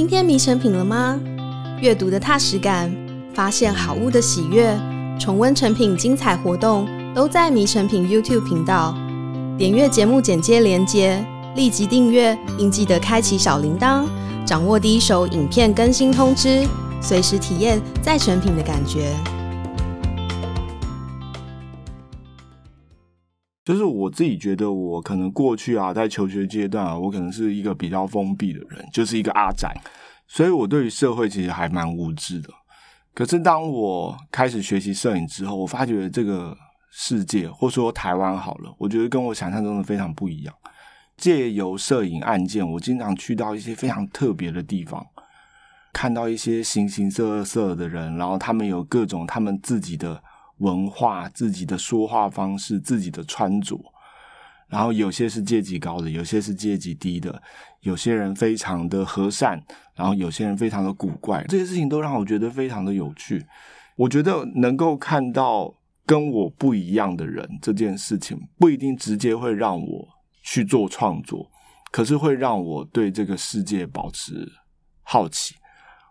今天迷成品了吗？阅读的踏实感，发现好物的喜悦，重温成品精彩活动，都在迷成品 YouTube 频道。点阅节目简介连接，立即订阅，并记得开启小铃铛，掌握第一手影片更新通知，随时体验在成品的感觉。就是我自己觉得，我可能过去啊，在求学阶段啊，我可能是一个比较封闭的人，就是一个阿宅，所以我对于社会其实还蛮无知的。可是当我开始学习摄影之后，我发觉这个世界，或说台湾好了，我觉得跟我想象中的非常不一样。借由摄影案件，我经常去到一些非常特别的地方，看到一些形形色色的人，然后他们有各种他们自己的。文化、自己的说话方式、自己的穿着，然后有些是阶级高的，有些是阶级低的，有些人非常的和善，然后有些人非常的古怪，这些事情都让我觉得非常的有趣。我觉得能够看到跟我不一样的人这件事情，不一定直接会让我去做创作，可是会让我对这个世界保持好奇，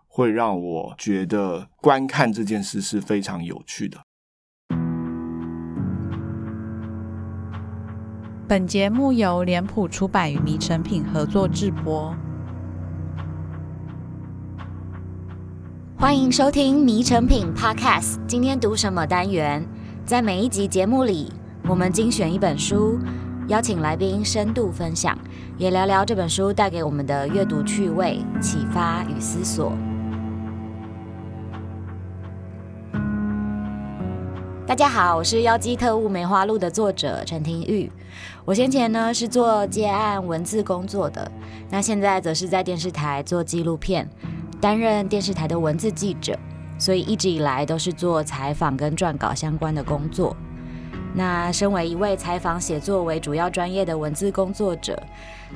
会让我觉得观看这件事是非常有趣的。本节目由脸谱出版与迷成品合作制播。欢迎收听迷成品 Podcast。今天读什么单元？在每一集节目里，我们精选一本书，邀请来宾深度分享，也聊聊这本书带给我们的阅读趣味、启发与思索。大家好，我是《妖姬特务梅花鹿》的作者陈庭玉。我先前呢是做接案文字工作的，那现在则是在电视台做纪录片，担任电视台的文字记者，所以一直以来都是做采访跟撰稿相关的工作。那身为一位采访写作为主要专业的文字工作者，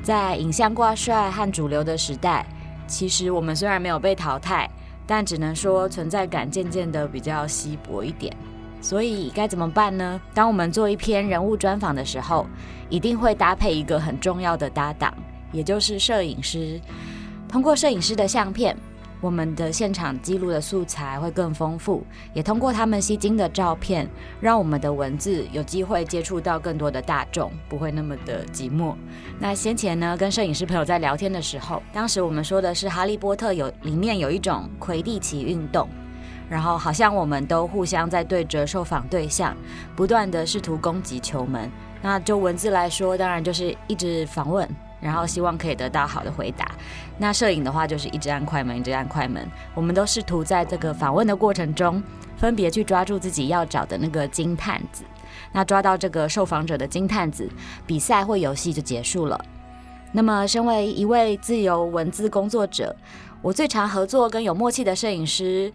在影像挂帅和主流的时代，其实我们虽然没有被淘汰，但只能说存在感渐渐的比较稀薄一点。所以该怎么办呢？当我们做一篇人物专访的时候，一定会搭配一个很重要的搭档，也就是摄影师。通过摄影师的相片，我们的现场记录的素材会更丰富，也通过他们吸睛的照片，让我们的文字有机会接触到更多的大众，不会那么的寂寞。那先前呢，跟摄影师朋友在聊天的时候，当时我们说的是《哈利波特》有里面有一种魁地奇运动。然后好像我们都互相在对着受访对象，不断地试图攻击球门。那就文字来说，当然就是一直访问，然后希望可以得到好的回答。那摄影的话，就是一直按快门，一直按快门。我们都试图在这个访问的过程中，分别去抓住自己要找的那个金探子。那抓到这个受访者的金探子，比赛或游戏就结束了。那么，身为一位自由文字工作者，我最常合作跟有默契的摄影师。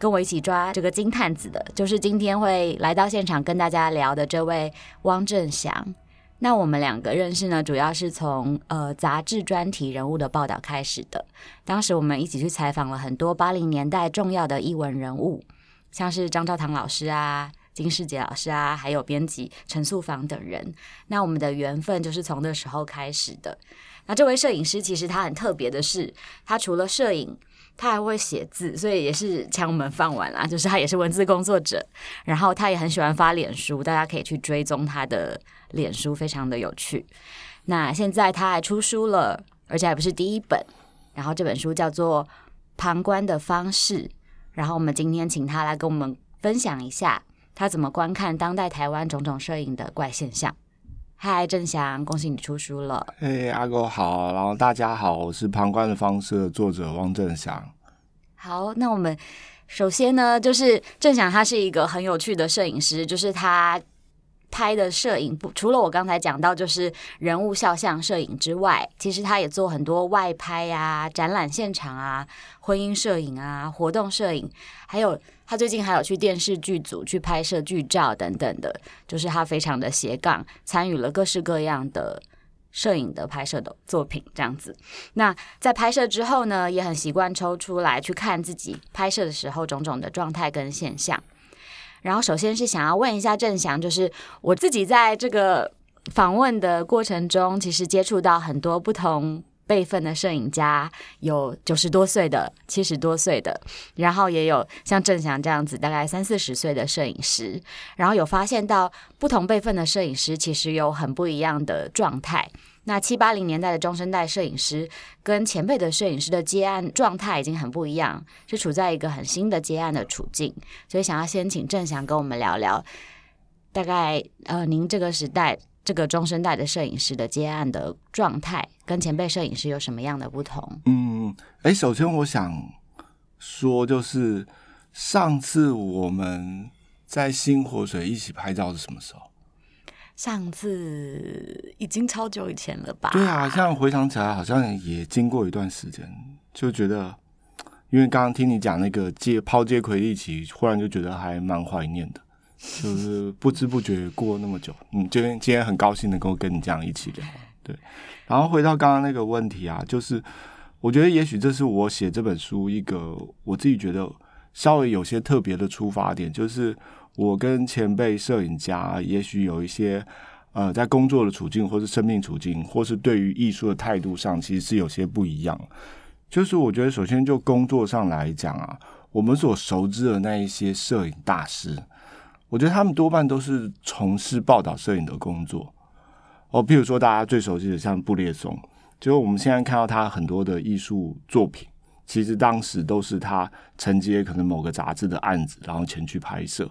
跟我一起抓这个金探子的，就是今天会来到现场跟大家聊的这位汪正祥。那我们两个认识呢，主要是从呃杂志专题人物的报道开始的。当时我们一起去采访了很多八零年代重要的艺文人物，像是张兆堂老师啊、金士杰老师啊，还有编辑陈素芳等人。那我们的缘分就是从那时候开始的。那这位摄影师其实他很特别的是，他除了摄影。他还会写字，所以也是抢我们饭碗啦。就是他也是文字工作者，然后他也很喜欢发脸书，大家可以去追踪他的脸书，非常的有趣。那现在他还出书了，而且还不是第一本。然后这本书叫做《旁观的方式》，然后我们今天请他来跟我们分享一下他怎么观看当代台湾种种摄影的怪现象。嗨，郑翔，恭喜你出书了！嘿，阿狗好，然后大家好，我是《旁观的方式》的作者汪正翔。好，那我们首先呢，就是郑翔他是一个很有趣的摄影师，就是他拍的摄影不除了我刚才讲到就是人物肖像摄影之外，其实他也做很多外拍啊、展览现场啊、婚姻摄影啊、活动摄影，还有他最近还有去电视剧组去拍摄剧照等等的，就是他非常的斜杠，参与了各式各样的。摄影的拍摄的作品这样子，那在拍摄之后呢，也很习惯抽出来去看自己拍摄的时候种种的状态跟现象。然后，首先是想要问一下郑祥，就是我自己在这个访问的过程中，其实接触到很多不同辈分的摄影家，有九十多岁的、七十多岁的，然后也有像郑祥这样子大概三四十岁的摄影师，然后有发现到不同辈分的摄影师其实有很不一样的状态。那七八零年代的中生代摄影师跟前辈的摄影师的接案状态已经很不一样，是处在一个很新的接案的处境，所以想要先请郑翔跟我们聊聊，大概呃您这个时代。这个中生代的摄影师的接案的状态，跟前辈摄影师有什么样的不同？嗯，哎，首先我想说，就是上次我们在新活水一起拍照是什么时候？上次已经超久以前了吧？对啊，现在回想起来，好像也经过一段时间，就觉得，因为刚刚听你讲那个接抛接魁地奇，忽然就觉得还蛮怀念的。就是不知不觉过那么久，嗯，今天今天很高兴能够跟你这样一起聊，对。然后回到刚刚那个问题啊，就是我觉得也许这是我写这本书一个我自己觉得稍微有些特别的出发点，就是我跟前辈摄影家也许有一些呃在工作的处境，或是生命处境，或是对于艺术的态度上，其实是有些不一样。就是我觉得首先就工作上来讲啊，我们所熟知的那一些摄影大师。我觉得他们多半都是从事报道摄影的工作哦，譬如说大家最熟悉的像布列松，就我们现在看到他很多的艺术作品，其实当时都是他承接可能某个杂志的案子，然后前去拍摄。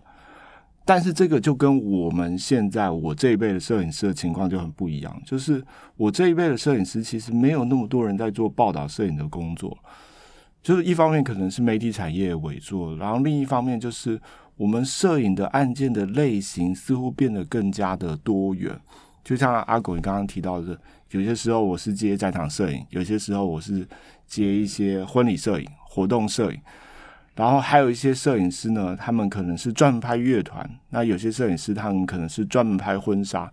但是这个就跟我们现在我这一辈的摄影师的情况就很不一样，就是我这一辈的摄影师其实没有那么多人在做报道摄影的工作，就是一方面可能是媒体产业委做，然后另一方面就是。我们摄影的案件的类型似乎变得更加的多元，就像阿狗你刚刚提到的，有些时候我是接在场摄影，有些时候我是接一些婚礼摄影、活动摄影，然后还有一些摄影师呢，他们可能是专门拍乐团，那有些摄影师他们可能是专门拍婚纱，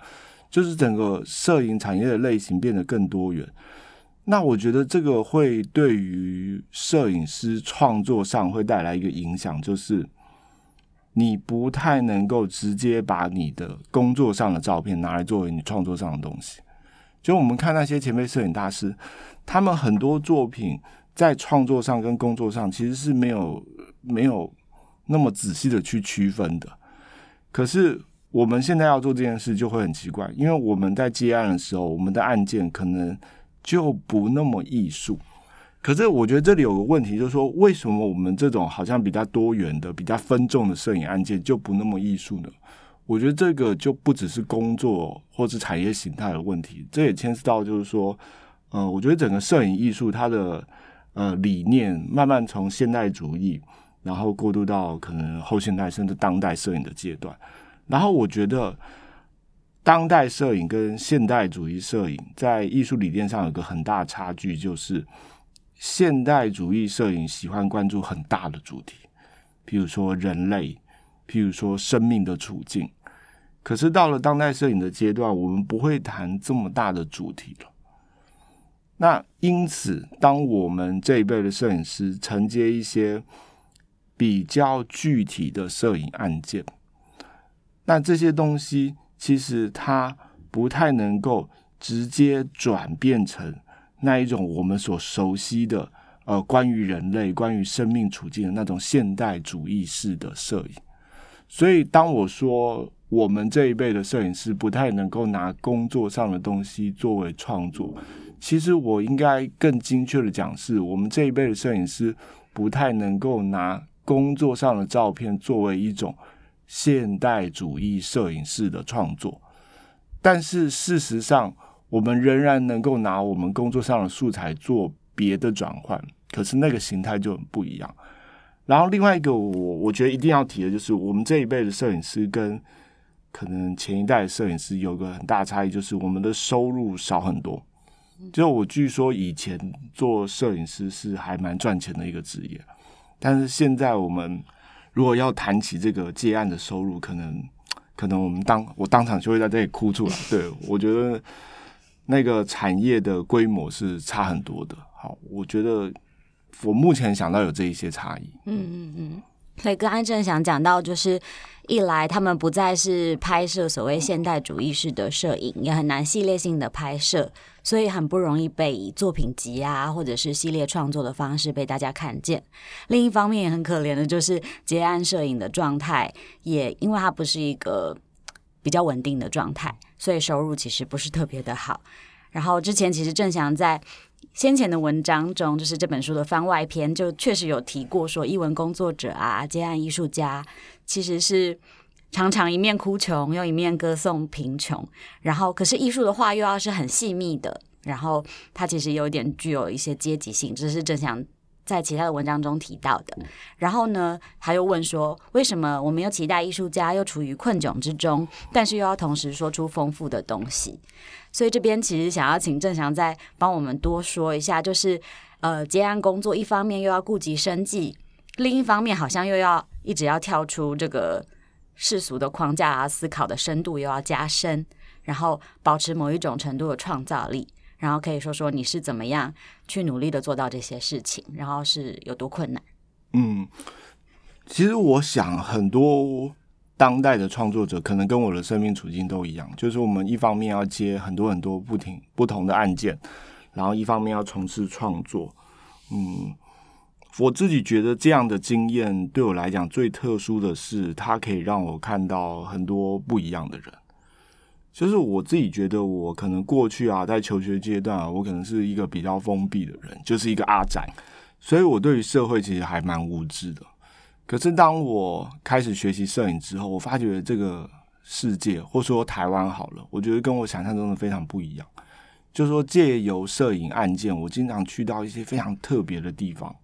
就是整个摄影产业的类型变得更多元。那我觉得这个会对于摄影师创作上会带来一个影响，就是。你不太能够直接把你的工作上的照片拿来作为你创作上的东西。就我们看那些前辈摄影大师，他们很多作品在创作上跟工作上其实是没有没有那么仔细的去区分的。可是我们现在要做这件事就会很奇怪，因为我们在接案的时候，我们的案件可能就不那么艺术。可是我觉得这里有个问题，就是说，为什么我们这种好像比较多元的、比较分众的摄影案件就不那么艺术呢？我觉得这个就不只是工作或是产业形态的问题，这也牵涉到就是说，呃，我觉得整个摄影艺术它的呃理念慢慢从现代主义，然后过渡到可能后现代甚至当代摄影的阶段。然后我觉得当代摄影跟现代主义摄影在艺术理念上有个很大差距，就是。现代主义摄影喜欢关注很大的主题，譬如说人类，譬如说生命的处境。可是到了当代摄影的阶段，我们不会谈这么大的主题了。那因此，当我们这一辈的摄影师承接一些比较具体的摄影案件，那这些东西其实它不太能够直接转变成。那一种我们所熟悉的，呃，关于人类、关于生命处境的那种现代主义式的摄影。所以，当我说我们这一辈的摄影师不太能够拿工作上的东西作为创作，其实我应该更精确的讲，是我们这一辈的摄影师不太能够拿工作上的照片作为一种现代主义摄影师的创作。但是事实上，我们仍然能够拿我们工作上的素材做别的转换，可是那个形态就很不一样。然后另外一个我我觉得一定要提的就是，我们这一辈的摄影师跟可能前一代摄影师有个很大差异，就是我们的收入少很多。就我据说以前做摄影师是还蛮赚钱的一个职业，但是现在我们如果要谈起这个接案的收入，可能 可能我们当我当场就会在这里哭出来。对，我觉得。那个产业的规模是差很多的。好，我觉得我目前想到有这一些差异。嗯嗯嗯。所以刚才正想讲到，就是一来他们不再是拍摄所谓现代主义式的摄影，也很难系列性的拍摄，所以很不容易被以作品集啊或者是系列创作的方式被大家看见。另一方面也很可怜的就是结案摄影的状态，也因为它不是一个比较稳定的状态，所以收入其实不是特别的好。然后之前其实正祥在先前的文章中，就是这本书的番外篇，就确实有提过说，艺文工作者啊，接案艺术家，其实是常常一面哭穷，又一面歌颂贫穷。然后，可是艺术的话，又要是很细密的，然后它其实有点具有一些阶级性，这是正想在其他的文章中提到的。然后呢，他又问说，为什么我们又期待艺术家又处于困窘之中，但是又要同时说出丰富的东西？所以这边其实想要请郑翔再帮我们多说一下，就是呃，接案工作一方面又要顾及生计，另一方面好像又要一直要跳出这个世俗的框架啊，思考的深度又要加深，然后保持某一种程度的创造力，然后可以说说你是怎么样去努力的做到这些事情，然后是有多困难？嗯，其实我想很多。当代的创作者可能跟我的生命处境都一样，就是我们一方面要接很多很多不停不同的案件，然后一方面要从事创作。嗯，我自己觉得这样的经验对我来讲最特殊的是，它可以让我看到很多不一样的人。就是我自己觉得，我可能过去啊，在求学阶段啊，我可能是一个比较封闭的人，就是一个阿宅，所以我对于社会其实还蛮无知的。可是当我开始学习摄影之后，我发觉这个世界，或说台湾好了，我觉得跟我想象中的非常不一样。就说，借由摄影案件，我经常去到一些非常特别的地方，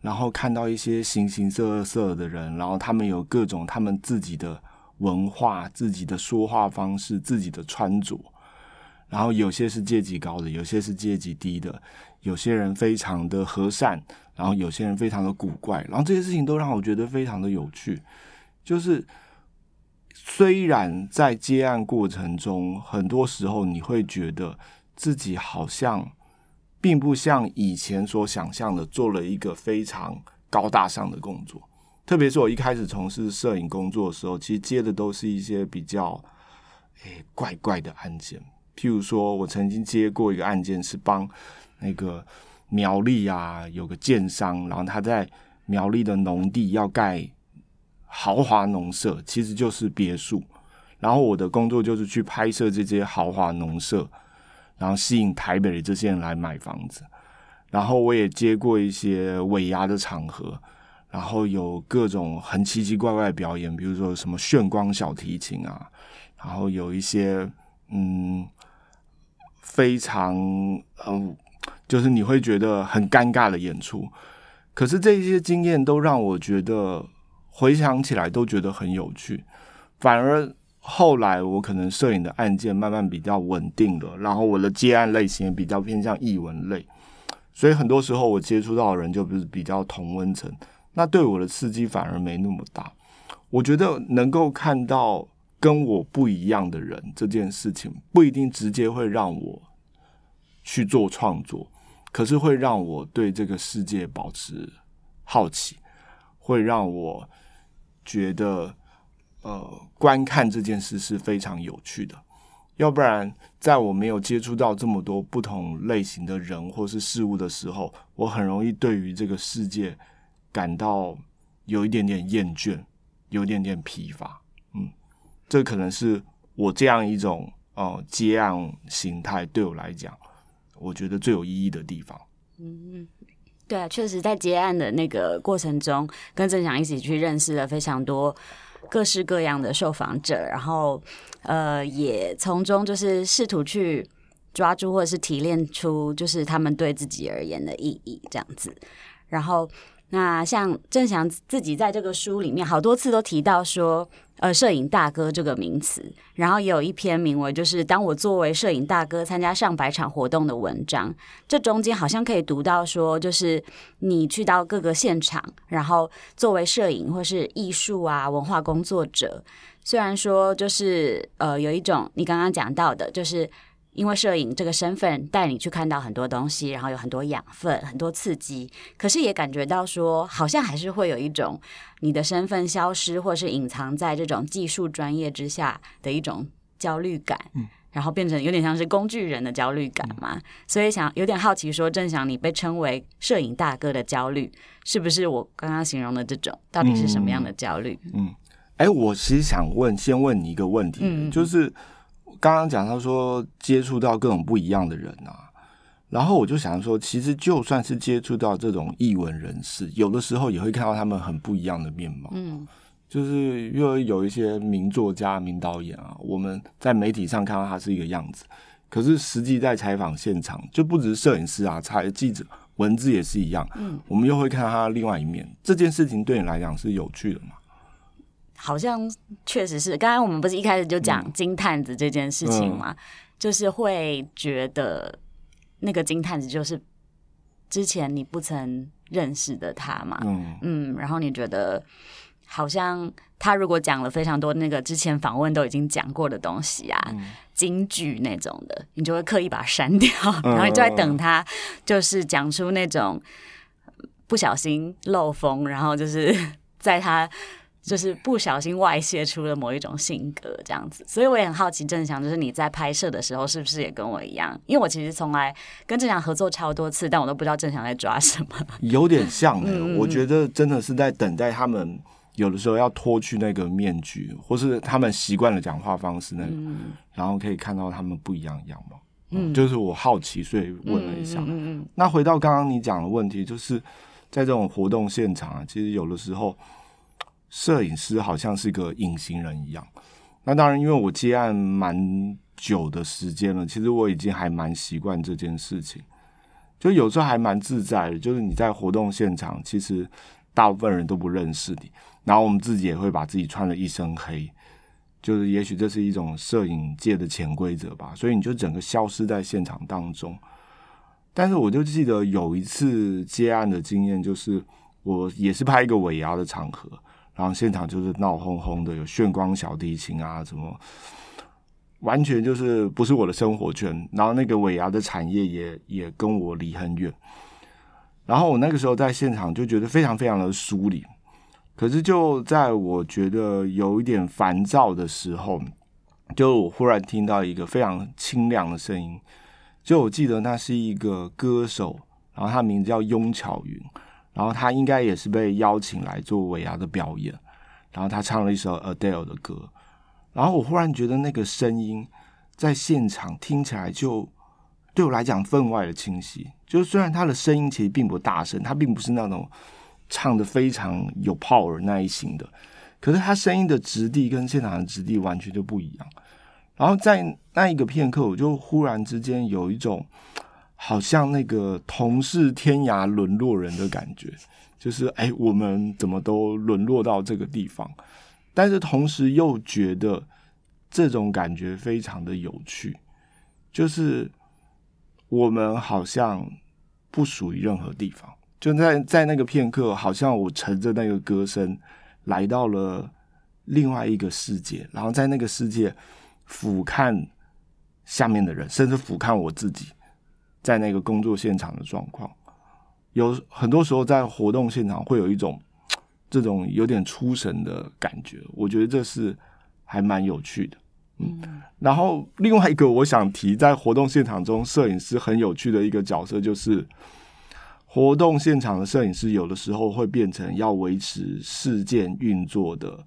然后看到一些形形色色的人，然后他们有各种他们自己的文化、自己的说话方式、自己的穿着，然后有些是阶级高的，有些是阶级低的，有些人非常的和善。然后有些人非常的古怪，然后这些事情都让我觉得非常的有趣。就是虽然在接案过程中，很多时候你会觉得自己好像并不像以前所想象的做了一个非常高大上的工作。特别是我一开始从事摄影工作的时候，其实接的都是一些比较诶怪怪的案件。譬如说，我曾经接过一个案件，是帮那个。苗栗啊，有个建商，然后他在苗栗的农地要盖豪华农舍，其实就是别墅。然后我的工作就是去拍摄这些豪华农舍，然后吸引台北的这些人来买房子。然后我也接过一些尾牙的场合，然后有各种很奇奇怪怪的表演，比如说什么炫光小提琴啊，然后有一些嗯非常嗯。就是你会觉得很尴尬的演出，可是这些经验都让我觉得回想起来都觉得很有趣。反而后来我可能摄影的案件慢慢比较稳定了，然后我的接案类型也比较偏向艺文类，所以很多时候我接触到的人就不是比较同温层，那对我的刺激反而没那么大。我觉得能够看到跟我不一样的人这件事情，不一定直接会让我去做创作。可是会让我对这个世界保持好奇，会让我觉得，呃，观看这件事是非常有趣的。要不然，在我没有接触到这么多不同类型的人或是事物的时候，我很容易对于这个世界感到有一点点厌倦，有一点点疲乏。嗯，这可能是我这样一种呃接案形态对我来讲。我觉得最有意义的地方，嗯，对啊，确实在接案的那个过程中，跟郑翔一起去认识了非常多各式各样的受访者，然后呃，也从中就是试图去抓住或者是提炼出就是他们对自己而言的意义，这样子，然后。那像正祥自己在这个书里面好多次都提到说，呃，摄影大哥这个名词，然后也有一篇名为就是当我作为摄影大哥参加上百场活动的文章，这中间好像可以读到说，就是你去到各个现场，然后作为摄影或是艺术啊文化工作者，虽然说就是呃有一种你刚刚讲到的，就是因为摄影这个身份带你去看到很多东西，然后有很多养分、很多刺激，可是也感觉到说，好像还是会有一种你的身份消失，或是隐藏在这种技术专业之下的一种焦虑感。嗯。然后变成有点像是工具人的焦虑感嘛，嗯、所以想有点好奇说，正翔你被称为摄影大哥的焦虑，是不是我刚刚形容的这种？到底是什么样的焦虑？嗯，哎、嗯，我其实想问，先问你一个问题，嗯、就是刚刚讲到说接触到各种不一样的人啊，然后我就想说，其实就算是接触到这种艺文人士，有的时候也会看到他们很不一样的面貌，嗯。就是因为有一些名作家、名导演啊，我们在媒体上看到他是一个样子，可是实际在采访现场，就不只是摄影师啊，采记者、文字也是一样。嗯，我们又会看到他另外一面。这件事情对你来讲是有趣的吗？好像确实是。刚刚我们不是一开始就讲金探子这件事情吗？嗯、就是会觉得那个金探子就是之前你不曾认识的他嘛。嗯嗯，然后你觉得。好像他如果讲了非常多那个之前访问都已经讲过的东西啊，嗯、金句那种的，你就会刻意把它删掉，嗯、然后你就在等他，就是讲出那种不小心漏风，然后就是在他就是不小心外泄出了某一种性格这样子。所以我也很好奇，郑翔就是你在拍摄的时候是不是也跟我一样？因为我其实从来跟郑翔合作超多次，但我都不知道郑翔在抓什么。有点像、欸，嗯、我觉得真的是在等待他们。有的时候要脱去那个面具，或是他们习惯了讲话方式，那个，嗯、然后可以看到他们不一样的样貌。嗯，就是我好奇，所以问了一下。嗯嗯嗯、那回到刚刚你讲的问题，就是在这种活动现场啊，其实有的时候摄影师好像是个隐形人一样。那当然，因为我接案蛮久的时间了，其实我已经还蛮习惯这件事情，就有时候还蛮自在的。就是你在活动现场，其实大部分人都不认识你。然后我们自己也会把自己穿了一身黑，就是也许这是一种摄影界的潜规则吧，所以你就整个消失在现场当中。但是我就记得有一次接案的经验，就是我也是拍一个尾牙的场合，然后现场就是闹哄哄的，有炫光小提琴啊什么，完全就是不是我的生活圈。然后那个尾牙的产业也也跟我离很远，然后我那个时候在现场就觉得非常非常的疏离。可是就在我觉得有一点烦躁的时候，就我忽然听到一个非常清亮的声音。就我记得那是一个歌手，然后他名字叫雍巧云，然后他应该也是被邀请来做尾牙的表演。然后他唱了一首 Adele 的歌，然后我忽然觉得那个声音在现场听起来就对我来讲分外的清晰。就虽然他的声音其实并不大声，他并不是那种。唱的非常有 power 那一型的，可是他声音的质地跟现场的质地完全就不一样。然后在那一个片刻，我就忽然之间有一种好像那个同是天涯沦落人的感觉，就是哎，我们怎么都沦落到这个地方？但是同时又觉得这种感觉非常的有趣，就是我们好像不属于任何地方。就在在那个片刻，好像我乘着那个歌声来到了另外一个世界，然后在那个世界俯瞰下面的人，甚至俯瞰我自己在那个工作现场的状况。有很多时候在活动现场会有一种 这种有点出神的感觉，我觉得这是还蛮有趣的。嗯，然后另外一个我想提在活动现场中，摄影师很有趣的一个角色就是。活动现场的摄影师有的时候会变成要维持事件运作的、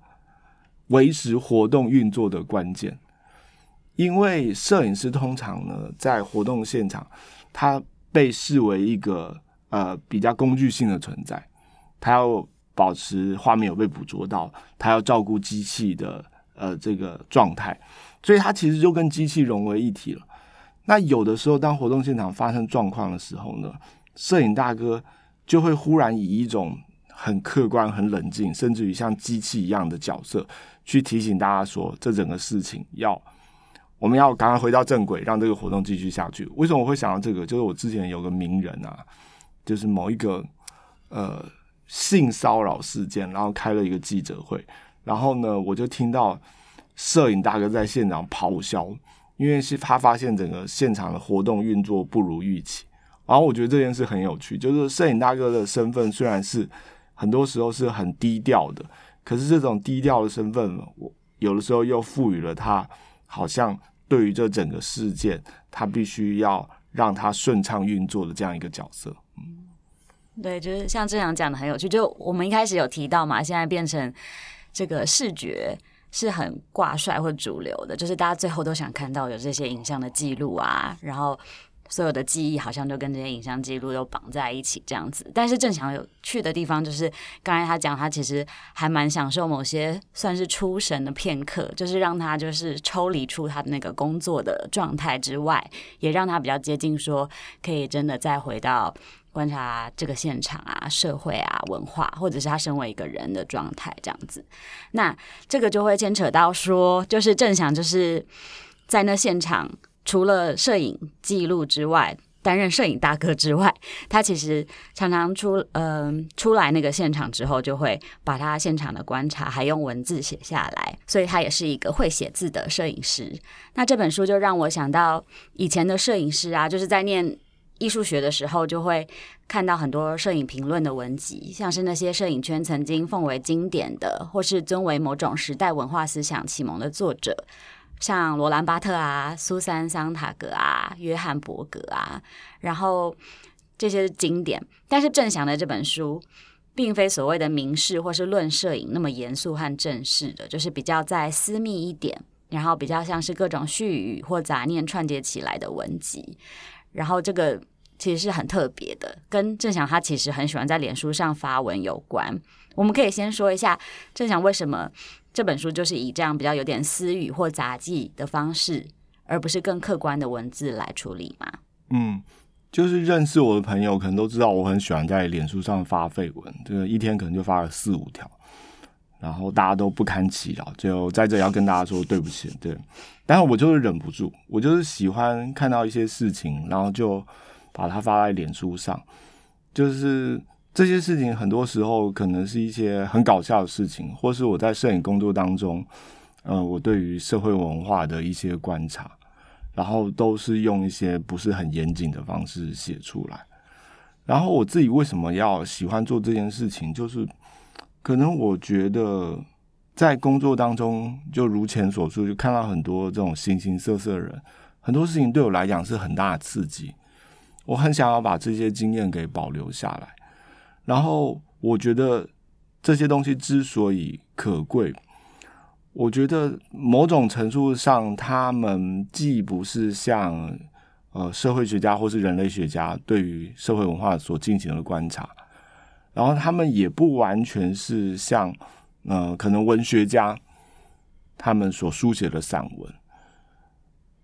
维持活动运作的关键，因为摄影师通常呢在活动现场，他被视为一个呃比较工具性的存在，他要保持画面有被捕捉到，他要照顾机器的呃这个状态，所以他其实就跟机器融为一体了。那有的时候当活动现场发生状况的时候呢，摄影大哥就会忽然以一种很客观、很冷静，甚至于像机器一样的角色，去提醒大家说，这整个事情要我们要赶快回到正轨，让这个活动继续下去。为什么我会想到这个？就是我之前有个名人啊，就是某一个呃性骚扰事件，然后开了一个记者会，然后呢，我就听到摄影大哥在现场咆哮，因因为是他发现整个现场的活动运作不如预期。然后我觉得这件事很有趣，就是摄影大哥的身份虽然是很多时候是很低调的，可是这种低调的身份，我有的时候又赋予了他好像对于这整个事件，他必须要让他顺畅运作的这样一个角色。嗯，对，就是像这样讲的很有趣。就我们一开始有提到嘛，现在变成这个视觉是很挂帅或主流的，就是大家最后都想看到有这些影像的记录啊，然后。所有的记忆好像都跟这些影像记录都绑在一起，这样子。但是正祥有趣的地方就是，刚才他讲，他其实还蛮享受某些算是出神的片刻，就是让他就是抽离出他的那个工作的状态之外，也让他比较接近说，可以真的再回到观察这个现场啊、社会啊、文化，或者是他身为一个人的状态这样子。那这个就会牵扯到说，就是正祥就是在那现场。除了摄影记录之外，担任摄影大哥之外，他其实常常出嗯、出来那个现场之后，就会把他现场的观察还用文字写下来，所以他也是一个会写字的摄影师。那这本书就让我想到以前的摄影师啊，就是在念艺术学的时候，就会看到很多摄影评论的文集，像是那些摄影圈曾经奉为经典的，或是尊为某种时代文化思想启蒙的作者。像罗兰巴特啊、苏珊桑塔格啊、约翰伯格啊，然后这些经典。但是郑祥的这本书，并非所谓的名士或是论摄影那么严肃和正式的，就是比较再私密一点，然后比较像是各种絮语或杂念串接起来的文集。然后这个其实是很特别的，跟郑祥他其实很喜欢在脸书上发文有关。我们可以先说一下正想为什么。这本书就是以这样比较有点私语或杂记的方式，而不是更客观的文字来处理吗？嗯，就是认识我的朋友可能都知道，我很喜欢在脸书上发废文，这个一天可能就发了四五条，然后大家都不堪其扰，就在这要跟大家说对不起，对。但是我就是忍不住，我就是喜欢看到一些事情，然后就把它发在脸书上，就是。这些事情很多时候可能是一些很搞笑的事情，或是我在摄影工作当中，呃，我对于社会文化的一些观察，然后都是用一些不是很严谨的方式写出来。然后我自己为什么要喜欢做这件事情，就是可能我觉得在工作当中，就如前所述，就看到很多这种形形色色的人，很多事情对我来讲是很大的刺激。我很想要把这些经验给保留下来。然后我觉得这些东西之所以可贵，我觉得某种程度上，他们既不是像呃社会学家或是人类学家对于社会文化所进行的观察，然后他们也不完全是像呃可能文学家他们所书写的散文，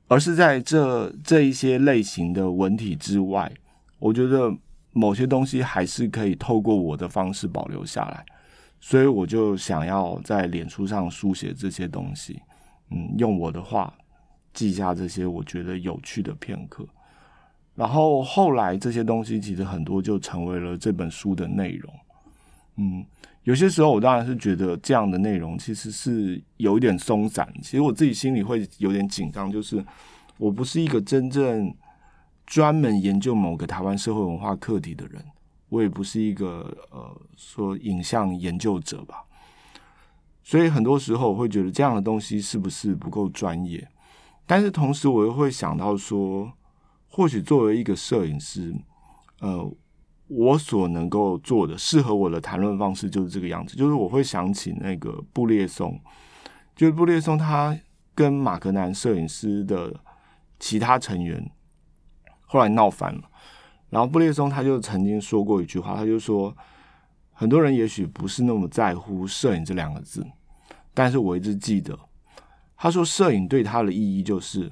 而是在这这一些类型的文体之外，我觉得。某些东西还是可以透过我的方式保留下来，所以我就想要在脸书上书写这些东西，嗯，用我的话记下这些我觉得有趣的片刻，然后后来这些东西其实很多就成为了这本书的内容，嗯，有些时候我当然是觉得这样的内容其实是有一点松散，其实我自己心里会有点紧张，就是我不是一个真正。专门研究某个台湾社会文化课题的人，我也不是一个呃说影像研究者吧，所以很多时候我会觉得这样的东西是不是不够专业？但是同时我又会想到说，或许作为一个摄影师，呃，我所能够做的适合我的谈论方式就是这个样子，就是我会想起那个布列松，就是布列松他跟马格南摄影师的其他成员。后来闹翻了，然后布列松他就曾经说过一句话，他就说，很多人也许不是那么在乎摄影这两个字，但是我一直记得，他说摄影对他的意义就是，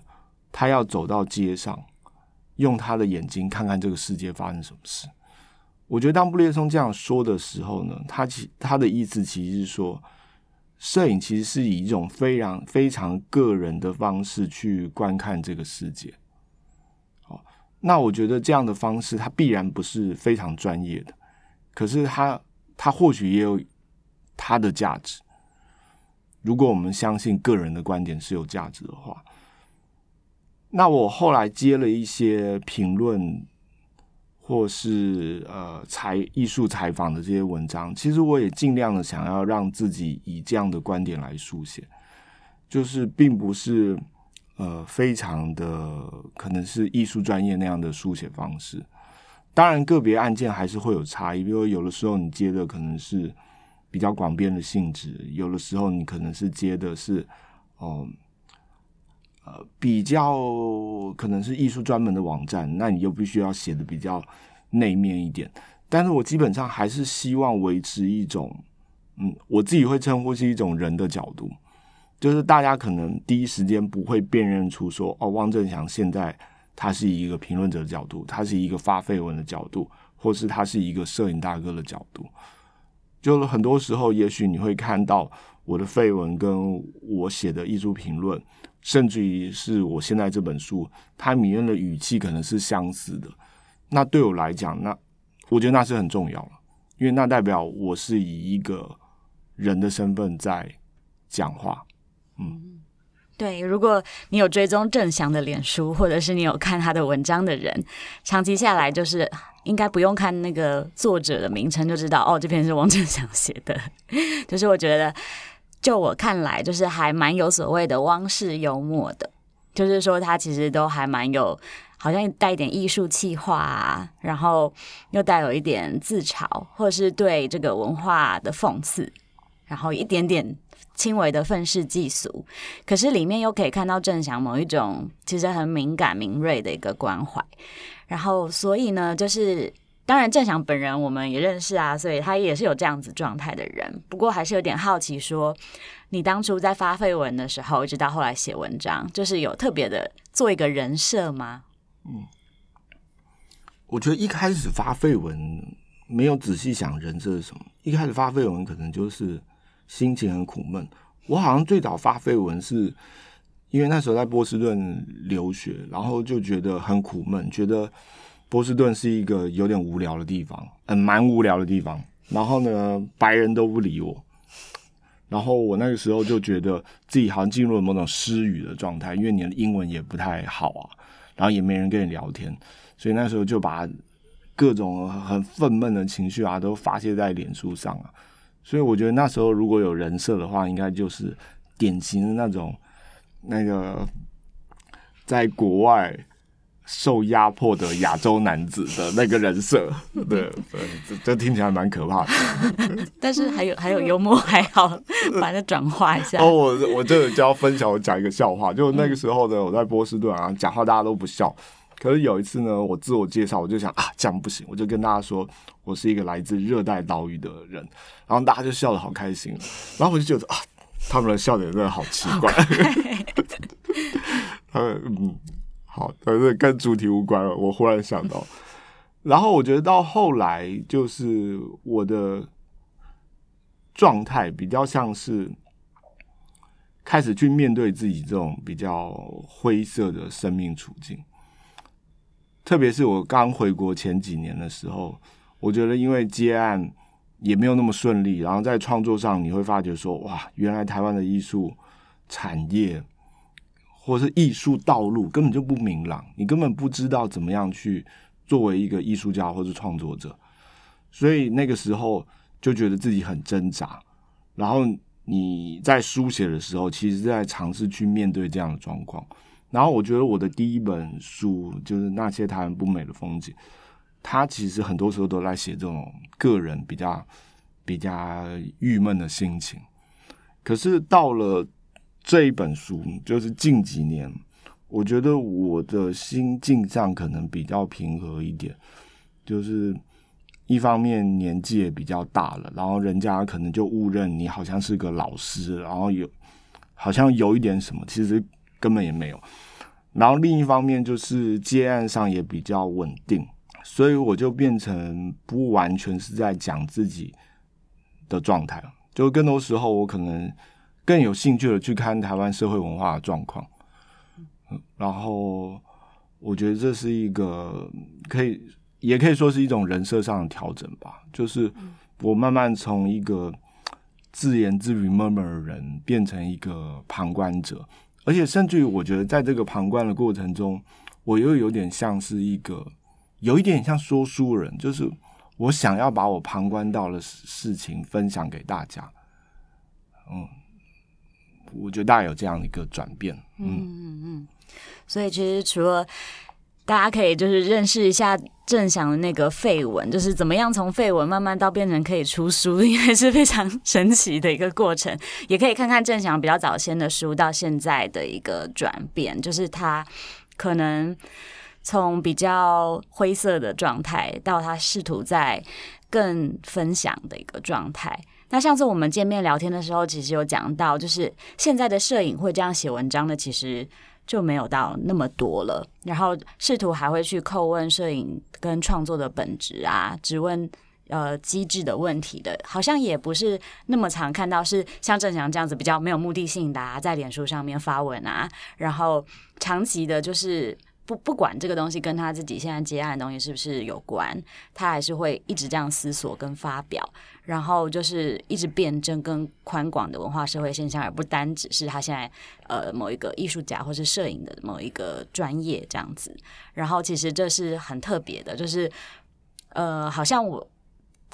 他要走到街上，用他的眼睛看看这个世界发生什么事。我觉得当布列松这样说的时候呢，他其他的意思其实是说，摄影其实是以一种非常非常个人的方式去观看这个世界。那我觉得这样的方式，它必然不是非常专业的，可是它它或许也有它的价值。如果我们相信个人的观点是有价值的话，那我后来接了一些评论，或是呃采艺术采访的这些文章，其实我也尽量的想要让自己以这样的观点来书写，就是并不是呃非常的可能是艺术专业那样的书写方式。当然，个别案件还是会有差异，比如有的时候你接的可能是比较广编的性质，有的时候你可能是接的是哦。呃，比较可能是艺术专门的网站，那你又必须要写的比较内面一点。但是我基本上还是希望维持一种，嗯，我自己会称呼是一种人的角度，就是大家可能第一时间不会辨认出说，哦，汪正祥现在他是一个评论者的角度，他是一个发绯闻的角度，或是他是一个摄影大哥的角度。就是很多时候，也许你会看到我的绯闻跟我写的艺术评论。甚至于是我现在这本书，它里面的语气可能是相似的。那对我来讲，那我觉得那是很重要的，因为那代表我是以一个人的身份在讲话。嗯，对。如果你有追踪郑翔的脸书，或者是你有看他的文章的人，长期下来就是应该不用看那个作者的名称就知道，哦，这篇是汪正祥写的。就是我觉得。就我看来，就是还蛮有所谓的汪式幽默的，就是说他其实都还蛮有，好像带一点艺术气化啊，然后又带有一点自嘲，或者是对这个文化的讽刺，然后一点点轻微的愤世嫉俗，可是里面又可以看到郑翔某一种其实很敏感敏锐的一个关怀，然后所以呢，就是。当然，郑翔本人我们也认识啊，所以他也是有这样子状态的人。不过还是有点好奇，说你当初在发废文的时候，一直到后来写文章，就是有特别的做一个人设吗？嗯，我觉得一开始发废文没有仔细想人设是什么，一开始发废文可能就是心情很苦闷。我好像最早发绯闻是因为那时候在波士顿留学，然后就觉得很苦闷，觉得。波士顿是一个有点无聊的地方，嗯，蛮无聊的地方。然后呢，白人都不理我。然后我那个时候就觉得自己好像进入了某种失语的状态，因为你的英文也不太好啊，然后也没人跟你聊天，所以那时候就把各种很愤懑的情绪啊都发泄在脸书上啊。所以我觉得那时候如果有人设的话，应该就是典型的那种那个在国外。受压迫的亚洲男子的那个人设，对，这这听起来蛮可怕的。但是还有还有幽默，还好把它转化一下。哦，我我这个就要分享，我讲一个笑话。就那个时候呢，我在波士顿啊，讲话大家都不笑。可是有一次呢，我自我介绍，我就想啊，这样不行，我就跟大家说我是一个来自热带岛屿的人，然后大家就笑得好开心。然后我就觉得啊，他们的笑点真的好奇怪。他们嗯。好，但是跟主题无关了。我忽然想到，然后我觉得到后来，就是我的状态比较像是开始去面对自己这种比较灰色的生命处境。特别是我刚回国前几年的时候，我觉得因为接案也没有那么顺利，然后在创作上你会发觉说，哇，原来台湾的艺术产业。或是艺术道路根本就不明朗，你根本不知道怎么样去作为一个艺术家或是创作者，所以那个时候就觉得自己很挣扎。然后你在书写的时候，其实在尝试去面对这样的状况。然后我觉得我的第一本书就是《那些台湾不美的风景》，它其实很多时候都在写这种个人比较比较郁闷的心情。可是到了。这一本书就是近几年，我觉得我的心境上可能比较平和一点。就是一方面年纪也比较大了，然后人家可能就误认你好像是个老师，然后有好像有一点什么，其实根本也没有。然后另一方面就是接案上也比较稳定，所以我就变成不完全是在讲自己的状态了。就更多时候我可能。更有兴趣的去看台湾社会文化的状况，然后我觉得这是一个可以，也可以说是一种人设上的调整吧。就是我慢慢从一个自言自语、默默的人，变成一个旁观者，而且甚至于我觉得在这个旁观的过程中，我又有点像是一个有一点像说书人，就是我想要把我旁观到的事情分享给大家。嗯，我觉得大概有这样一个转变。嗯嗯嗯，所以其实除了。大家可以就是认识一下郑翔的那个废文，就是怎么样从废文慢慢到变成可以出书，应该是非常神奇的一个过程。也可以看看郑翔比较早先的书到现在的一个转变，就是他可能从比较灰色的状态到他试图在更分享的一个状态。那上次我们见面聊天的时候，其实有讲到，就是现在的摄影会这样写文章的，其实。就没有到那么多了，然后试图还会去叩问摄影跟创作的本质啊，只问呃机制的问题的，好像也不是那么常看到，是像郑祥这样子比较没有目的性的啊，在脸书上面发文啊，然后长期的就是。不不管这个东西跟他自己现在接案的东西是不是有关，他还是会一直这样思索跟发表，然后就是一直辩证跟宽广的文化社会现象，而不单只是他现在呃某一个艺术家或是摄影的某一个专业这样子。然后其实这是很特别的，就是呃好像我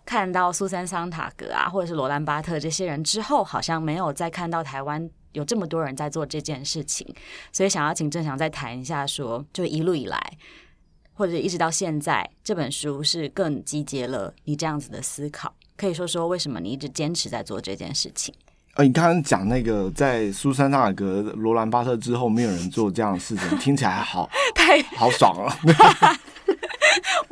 看到苏珊桑塔格啊，或者是罗兰巴特这些人之后，好像没有再看到台湾。有这么多人在做这件事情，所以想要请郑翔再谈一下说，说就一路以来，或者一直到现在，这本书是更集结了你这样子的思考。可以说说为什么你一直坚持在做这件事情？呃，你刚刚讲那个在苏珊·纳尔格、罗兰·巴特之后，没有人做这样的事情，听起来好 太好爽了。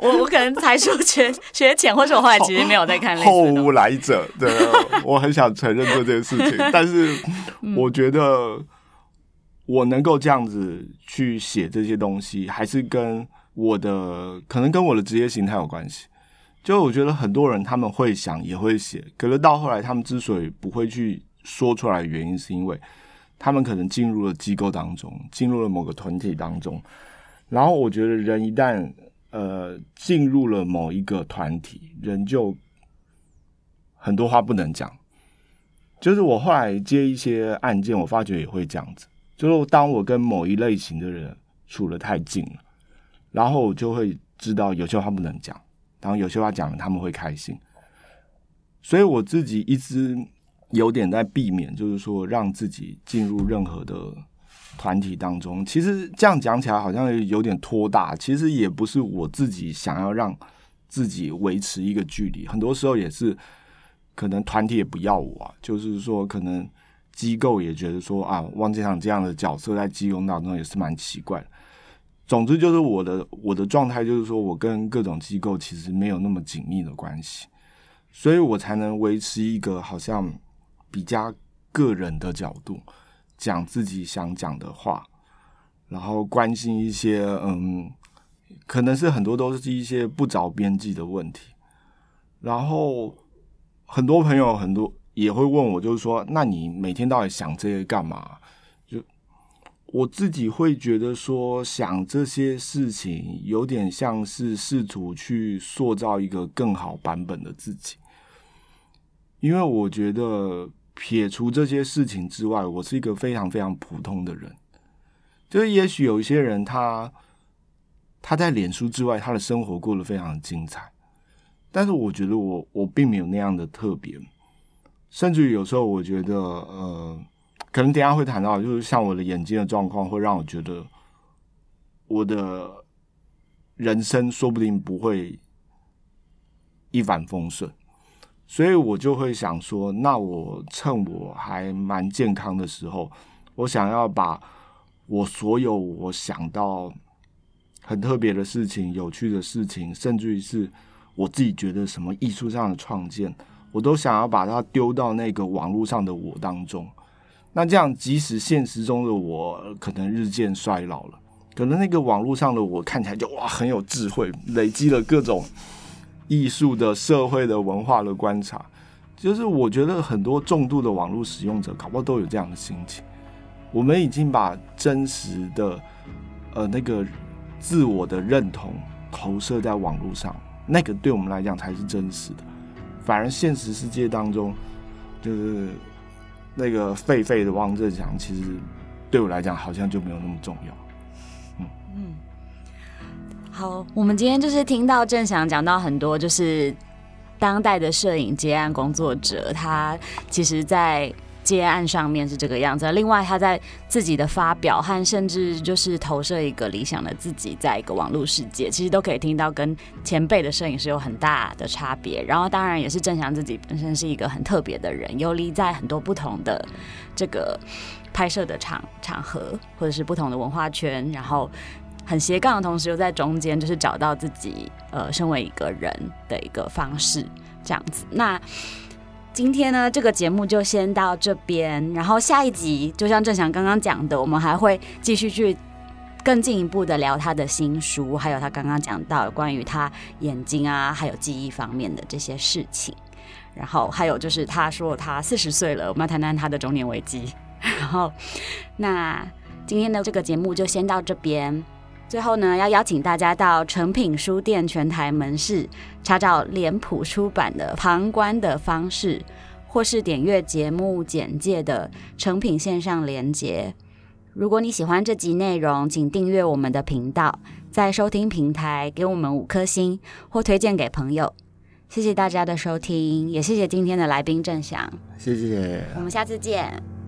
我我可能才疏学学浅，或者我后来其实没有在看。后无来者，对，我很想承认做这件事情，但是我觉得我能够这样子去写这些东西，还是跟我的可能跟我的职业形态有关系。就我觉得很多人他们会想也会写，可是到后来他们之所以不会去说出来的原因，是因为他们可能进入了机构当中，进入了某个团体当中，然后我觉得人一旦呃，进入了某一个团体，人就很多话不能讲。就是我后来接一些案件，我发觉也会这样子。就是当我跟某一类型的人处得太近了，然后我就会知道有些话不能讲，然后有些话讲了他们会开心。所以我自己一直有点在避免，就是说让自己进入任何的。团体当中，其实这样讲起来好像有点拖大，其实也不是我自己想要让自己维持一个距离，很多时候也是可能团体也不要我啊，就是说可能机构也觉得说啊，汪建祥这样的角色在机构当中也是蛮奇怪的。总之就是我的我的状态就是说我跟各种机构其实没有那么紧密的关系，所以我才能维持一个好像比较个人的角度。讲自己想讲的话，然后关心一些嗯，可能是很多都是一些不着边际的问题。然后很多朋友很多也会问我，就是说，那你每天到底想这些干嘛？就我自己会觉得说，想这些事情有点像是试图去塑造一个更好版本的自己，因为我觉得。撇除这些事情之外，我是一个非常非常普通的人。就是也许有一些人他，他在脸书之外，他的生活过得非常精彩。但是我觉得我我并没有那样的特别，甚至于有时候我觉得，呃，可能等下会谈到，就是像我的眼睛的状况，会让我觉得我的人生说不定不会一帆风顺。所以我就会想说，那我趁我还蛮健康的时候，我想要把我所有我想到很特别的事情、有趣的事情，甚至于是我自己觉得什么艺术上的创建，我都想要把它丢到那个网络上的我当中。那这样，即使现实中的我可能日渐衰老了，可能那个网络上的我看起来就哇很有智慧，累积了各种。艺术的、社会的、文化的观察，就是我觉得很多重度的网络使用者，搞不好都有这样的心情。我们已经把真实的，呃，那个自我的认同投射在网络上，那个对我们来讲才是真实的。反而现实世界当中，就是那个废废的汪正祥，其实对我来讲好像就没有那么重要。好，我们今天就是听到郑翔讲到很多，就是当代的摄影接案工作者，他其实，在接案上面是这个样子。另外，他在自己的发表和甚至就是投射一个理想的自己，在一个网络世界，其实都可以听到跟前辈的摄影师有很大的差别。然后，当然也是郑翔自己本身是一个很特别的人，游离在很多不同的这个。拍摄的场场合，或者是不同的文化圈，然后很斜杠的同时，又在中间，就是找到自己呃，身为一个人的一个方式，这样子。那今天呢，这个节目就先到这边，然后下一集就像郑翔刚刚讲的，我们还会继续去更进一步的聊他的新书，还有他刚刚讲到关于他眼睛啊，还有记忆方面的这些事情。然后还有就是他说他四十岁了，我们要谈谈他的中年危机。然后，那今天的这个节目就先到这边。最后呢，要邀请大家到诚品书店全台门市查找脸谱出版的《旁观的方式》，或是点阅节目简介的诚品线上连结。如果你喜欢这集内容，请订阅我们的频道，在收听平台给我们五颗星或推荐给朋友。谢谢大家的收听，也谢谢今天的来宾郑翔。谢谢，我们下次见。